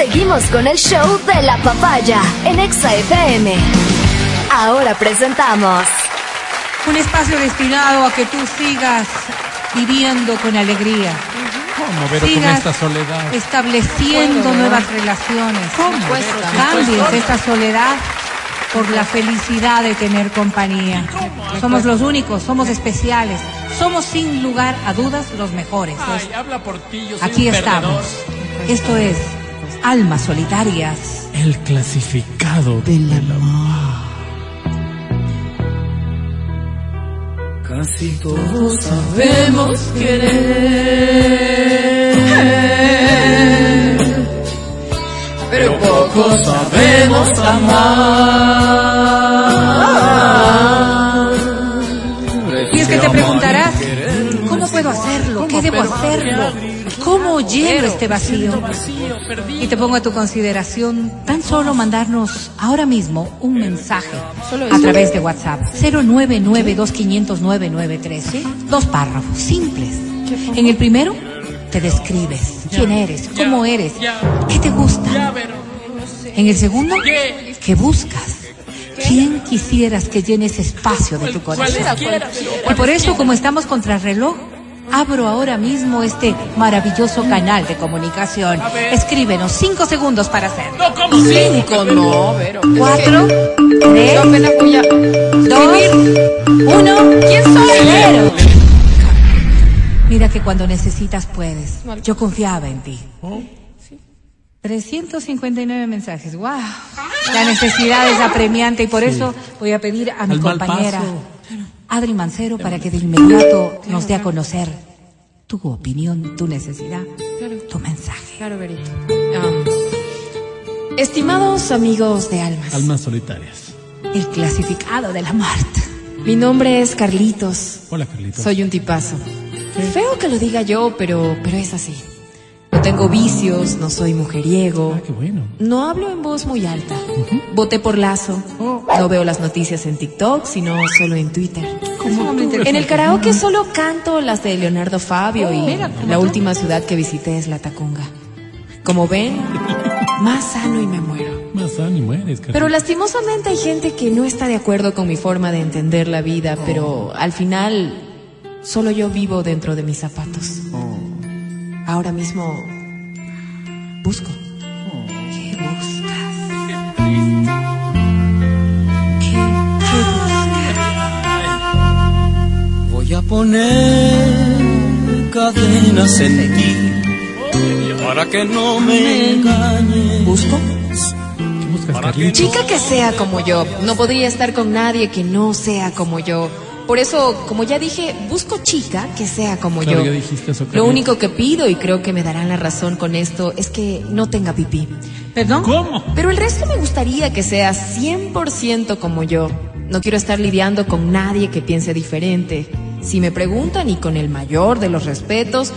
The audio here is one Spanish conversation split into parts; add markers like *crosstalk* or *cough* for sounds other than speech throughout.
Seguimos con el show de la papaya en Exa FM. Ahora presentamos un espacio destinado a que tú sigas viviendo con alegría. ¿Cómo, pero con esta soledad? Estableciendo nuevas relaciones. ¿Cómo? Cambies esta soledad por la felicidad de tener compañía. Somos los únicos, somos especiales, somos sin lugar a dudas los mejores. Ay, habla por ti, yo soy Aquí un estamos. Esto es Almas Solitarias. El clasificado del amor. Casi todos sabemos querer, pero pocos sabemos amar. Y es que te preguntarás, ¿cómo puedo hacerlo? ¿Qué debo hacerlo? ¿Cómo lleno este vacío? Y te pongo a tu consideración tan solo mandarnos ahora mismo un mensaje a través de WhatsApp 09925009913. Dos párrafos simples. En el primero te describes quién eres, cómo eres, qué te gusta. En el segundo, ¿qué buscas? ¿Quién quisieras que llene ese espacio de tu corazón? Y por eso, como estamos contra reloj, abro ahora mismo este maravilloso canal de comunicación. Escríbenos cinco segundos para hacerlo. No, ¿cómo Cinco, no, pero. Cuatro, tres, dos, uno. ¿Quién soy? Cero. Mira que cuando necesitas puedes. Yo confiaba en ti. 359 mensajes. ¡Wow! La necesidad es apremiante y por eso voy a pedir a mi Al compañera paso. Adri Mancero para que de inmediato nos dé a conocer tu opinión, tu necesidad, tu mensaje. Claro, Berito. Um, estimados amigos de almas, Almas solitarias. El clasificado de la muerte. mi nombre es Carlitos. Hola, Carlitos. Soy un tipazo. Feo que lo diga yo, pero, pero es así. No tengo vicios, no soy mujeriego. Ah, qué bueno. No hablo en voz muy alta. Voté por Lazo. No veo las noticias en TikTok, sino solo en Twitter. En el karaoke solo canto las de Leonardo Fabio y la última ciudad que visité es La Tacunga. Como ven, más sano y me muero. Más ánimo eres, Carlitos. Pero lastimosamente hay gente que no está de acuerdo con mi forma de entender la vida, pero al final solo yo vivo dentro de mis zapatos. Ahora mismo busco. ¿Qué buscas? ¿Qué, qué Voy a poner cadenas en ti para que no me engañes. ¿Busco? ¿Qué buscas? Chica que sea como yo. No podría estar con nadie que no sea como yo. Por eso, como ya dije, busco chica que sea como Claro, yo. ya dijiste eso, Lo único que pido, y creo que me darán la razón con esto, es que no tenga pipí. ¿Perdón? ¿Cómo? Pero el resto me gustaría que sea 100% como yo. No quiero estar lidiando con nadie que piense diferente. Si me preguntan, y con el mayor de los respetos,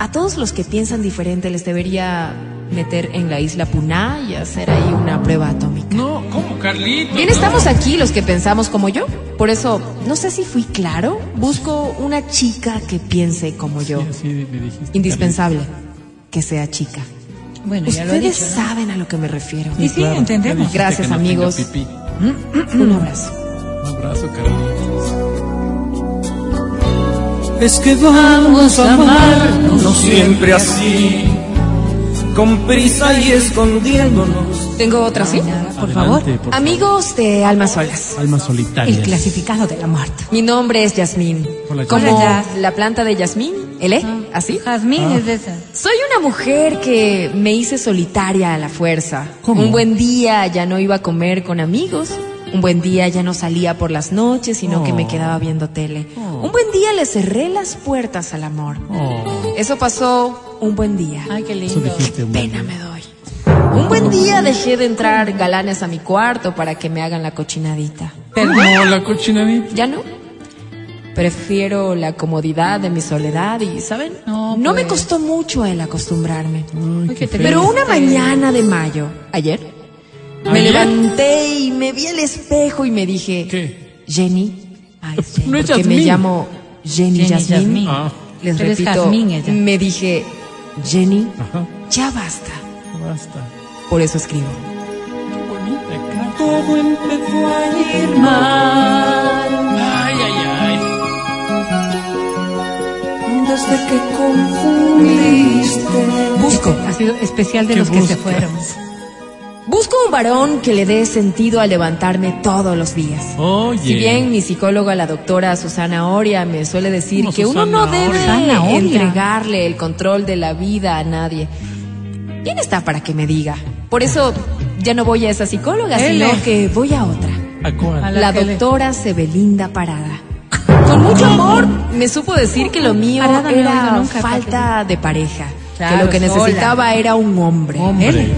a todos los que piensan diferente les debería meter en la isla Puná y hacer ahí una prueba atómica. No, ¿cómo, Carlitos? Bien, estamos aquí los que pensamos como yo. Por eso, no sé si fui claro. Busco una chica que piense como yo. Sí, así me dijiste. Indispensable que sea chica. Bueno, ya lo he Ustedes dicho. saben a lo que me refiero. Sí, sí, Claro, entendemos. Gracias, que no tenga amigos. pipí. Un abrazo. Un abrazo, Carlitos. Es que vamos a amarnos no siempre así, con prisa y escondiéndonos. Tengo otra, ¿sí? Por favor. Por Amigos de Almas Solas. Almas solitarias. El clasificado de la muerte. Mi nombre es Yasmín. Hola, Como Hola, la planta de Yasmín, ¿el E? ¿Así? Jazmín Ah. es de esa. Soy una mujer que me hice solitaria a la fuerza. ¿Cómo? Un buen día ya no iba a comer con amigos. Un buen día ya no salía por las noches, sino que me Oh. quedaba viendo tele. Oh. Un buen día le cerré las puertas al amor. Oh, Eso pasó un buen día. Ay, qué lindo. Pena me doy. Un buen día dejé de entrar galanes a mi cuarto para que me hagan la cochinadita. No, la cochinadita. ¿Ya no? Prefiero la comodidad de mi soledad y, ¿saben? No, me pues. costó mucho el acostumbrarme. Ay. Pero una mañana de mayo, ayer, me ¿Ayer? levanté y me vi al espejo y me dije, ¿Qué? Jenny, Ay, sí. No es porque me llamo Jenny, Jenny. Yasmín. Ah. Les Pero repito, Jazmín ella. me dije, Jenny, Ajá. ya basta. Basta. Por eso escribo. Qué bonita cara. Todo empezó a ir mal Ay, ay, ay. desde que confundiste. Busco. Ha sido especial de ¿Qué los que se fueron. Busco un varón que le dé sentido a levantarme todos los días. Oye. Si bien mi psicóloga, la doctora Susana Oria, me suele decir ¿Cómo que uno no Susana debe Oria? Susana entregarle el control de la vida a nadie. ¿Quién está para que me diga? Por eso ya no voy a esa psicóloga, Ele. sino que voy a otra. ¿A cuál? A la La doctora Sebelinda Parada. Con mucho amor me supo decir que lo mío Parada no era nunca, falta de pareja. Claro, que lo que sola. necesitaba era un hombre.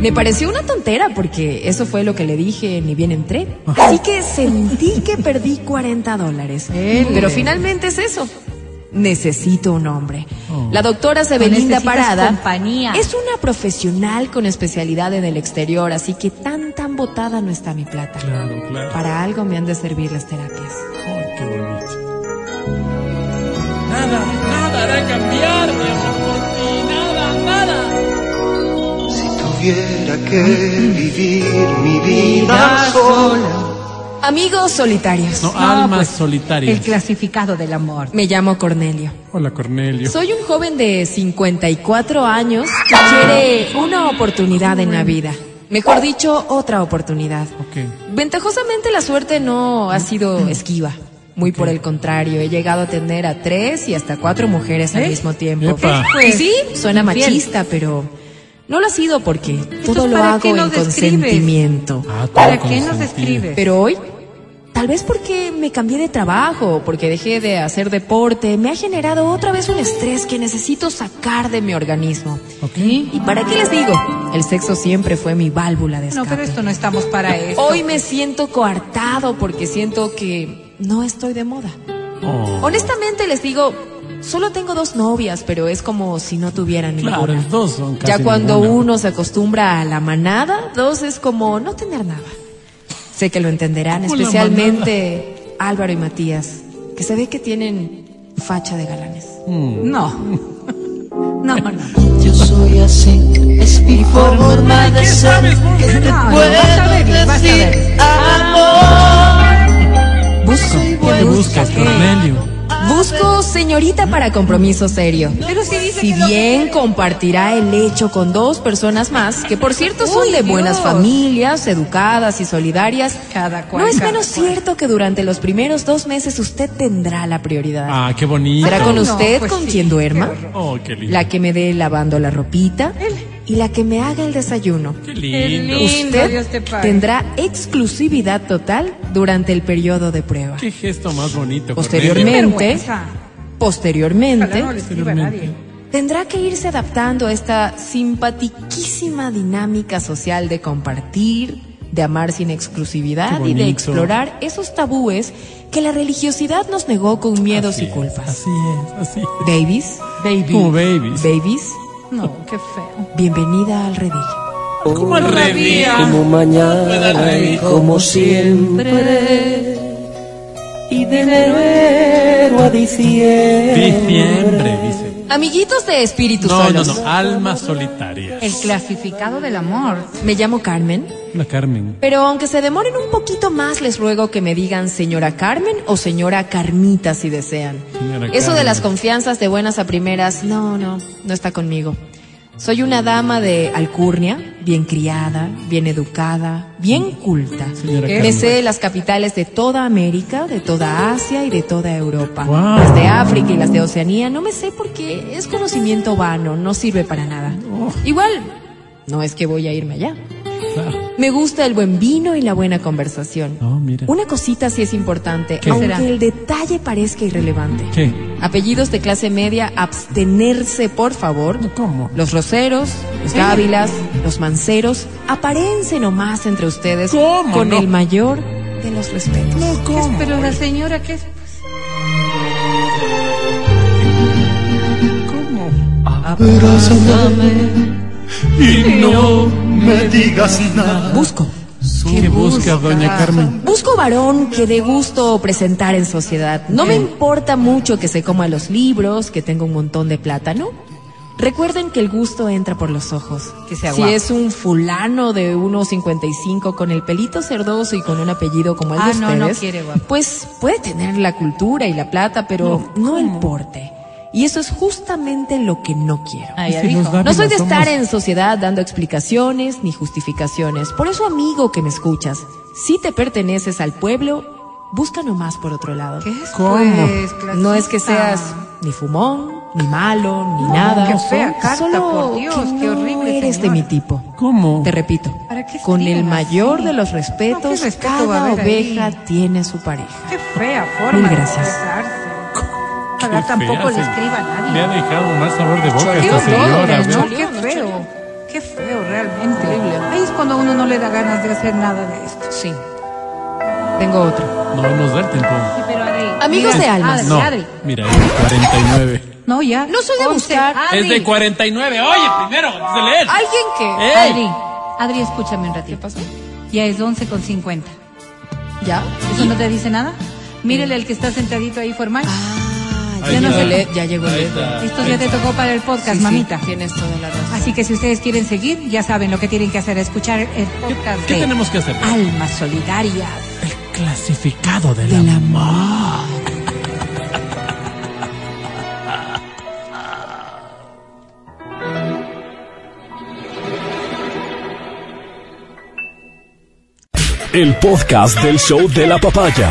Me pareció una tontera porque eso fue lo que le dije, ni bien entré. Así que sentí que perdí 40 dólares. Ele. Pero finalmente es eso. Necesito un hombre. Oh. La doctora Sebelinda Parada compañía. es una profesional con especialidad en el exterior, así que tan tan botada no está mi plata. Claro, claro. Para algo me han de servir las terapias. Ay, qué bonito. Nada, nada hará cambiar tuviera que vivir mi vida sola. Amigos solitarios. No, No, almas pues, solitarias. El clasificado del amor. Me llamo Cornelio. Hola, Cornelio. Soy un joven de 54 años que quiere una oportunidad en la vida. Mejor dicho, otra oportunidad. Ok. Ventajosamente la suerte no ha sido esquiva. Muy por el contrario, he llegado a tener a tres y hasta cuatro mujeres al ¿Eh? mismo tiempo. Epa. Y sí, suena Infiel. machista, pero no lo ha sido porque todo lo ¿para hago en describes? consentimiento. Ah, ¿Para qué nos consentido. escribes? Pero hoy, tal vez porque me cambié de trabajo, porque dejé de hacer deporte, me ha generado otra vez un estrés que necesito sacar de mi organismo. Ok. ¿Y para qué les digo? El sexo siempre fue mi válvula de No, escape. pero esto no estamos para eso. Hoy me siento coartado porque siento que no estoy de moda. Oh, Honestamente les digo, solo tengo dos novias, pero es como si no tuviera claro, ninguna. dos son casi Ya cuando ninguna. uno se acostumbra a la manada, dos es como no tener nada. Sé que lo entenderán, ¿Cómo la especialmente Álvaro y Matías, que se ve que tienen facha de galanes. Mm. No. *laughs* No, no. Yo soy así, es mi forma de ser. Que te No, no, puedo vas a ver, vas a ver. decir amor. Busco, ¿Qué buscas, Cornelio? Busco señorita para compromiso serio. Pero si dice Si que lo bien compartirá el hecho con dos personas más, que por cierto son Uy, de buenas Dios. familias, educadas y solidarias, Cada cual, no es cada menos cual. cierto que durante los primeros dos meses usted tendrá la prioridad. Ah, qué bonito. ¿Será con no, usted pues con sí, quien duerma? qué. Oh, qué lindo. La que me dé lavando la ropita y la que me haga el desayuno. Qué lindo. lindo, Dios te Usted pague. tendrá exclusividad total durante el periodo de prueba. Qué gesto más bonito. Posteriormente, posteriormente, no nadie. tendrá que irse adaptando a esta simpatiquísima dinámica social de compartir, de amar sin exclusividad y de explorar esos tabúes que la religiosidad nos negó con miedos y culpas. Así es, así es. Babies, Baby. Como babies. babies, No, qué feo. bienvenida al redil. Como al revés. Como mañana y como siempre. Y de enero a diciembre. Diciembre, dice. Amiguitos de espíritus No, no, solos. no. Almas solitarias. El clasificado del amor. Me llamo Carmen, La Carmen. pero aunque se demoren un poquito más, les ruego que me digan señora Carmen o señora Carmita si desean. Señora Eso de las confianzas de buenas a primeras, no, no, no está conmigo. Soy una dama de alcurnia, bien criada, bien educada, bien culta. Señora Me Carmen. sé las capitales de toda América, de toda Asia y de toda Europa. Guau. Las de África y las de Oceanía no me sé porque es conocimiento vano, no sirve para nada. Oh. Igual, no es que voy a irme allá. Claro. Me gusta el buen vino y la buena conversación. Oh, mira. Una cosita sí es importante, ¿Qué? aunque el detalle parezca irrelevante. ¿Qué? Apellidos de clase media, abstenerse, por favor. ¿Cómo? Los roseros, los gávilas, los manceros, aparense nomás entre ustedes ¿Cómo con no? el mayor de los respetos. ¿Qué es? Pero la señora, ¿qué es? ¿Cómo? Abrázame y no me digas nada. Busco. ¿Qué busca, doña Carmen? Busco varón que dé gusto presentar en sociedad. No me importa mucho que se coma los libros, que tenga un montón de plata, ¿no? Recuerden que el gusto entra por los ojos. Que sea si guapo. es un fulano de 1.55 con el pelito cerdoso y con un apellido como el Ah, de no, ustedes, no quiere guapo. pues puede tener la cultura y la plata, pero no, el porte. Y eso es justamente lo que no quiero. Ah, ya dijo. No soy de somos- estar en sociedad dando explicaciones ni justificaciones. Por eso, amigo que me escuchas, si te perteneces al pueblo, busca nomás por otro lado. ¿Qué es, ¿Cómo? pues, No es que seas ni fumón, ni malo, ni nada. qué fea carta, Solo por Dios, que qué no horrible, eres de mi tipo. ¿Cómo? Te repito, ¿Para qué con el mayor así? de los No, respetos, ¿qué respeto va a cada ahí? oveja tiene su pareja. Qué fea forma Mil de gracias. Tampoco le escriba a nadie. Me ha dejado mal sabor de boca Choleó esta todo, señora. ¿no? ¿ves? No, qué feo. Qué feo realmente. Horrible. Ahí es cuando a uno no le da ganas de hacer nada de esto. Sí. Tengo otro. No nos da el tiempo. Sí, pero Adri. Amigos mira, de almas. Adri, No, Adri. mira, es de 49. No, ya. No soy de buscar. Es de 49. Oye, primero, antes de leer. ¿Alguien que? ¡Ey! Adri, Adri, escúchame un ratito. ¿Qué pasó? Ya es 11 con 50. ¿Ya? ¿Eso no te dice nada? Mírele el que está sentadito ahí formal. Ah, ya, no lee, ya llegó el. Esto ya te tocó para el podcast, Sí, sí, mamita. tienes toda la razón. Así que si ustedes quieren seguir, ya saben lo que tienen que hacer, escuchar el podcast ¿Qué de tenemos que hacer? Almas Solidarias. El clasificado del amor. El podcast del show de la papaya.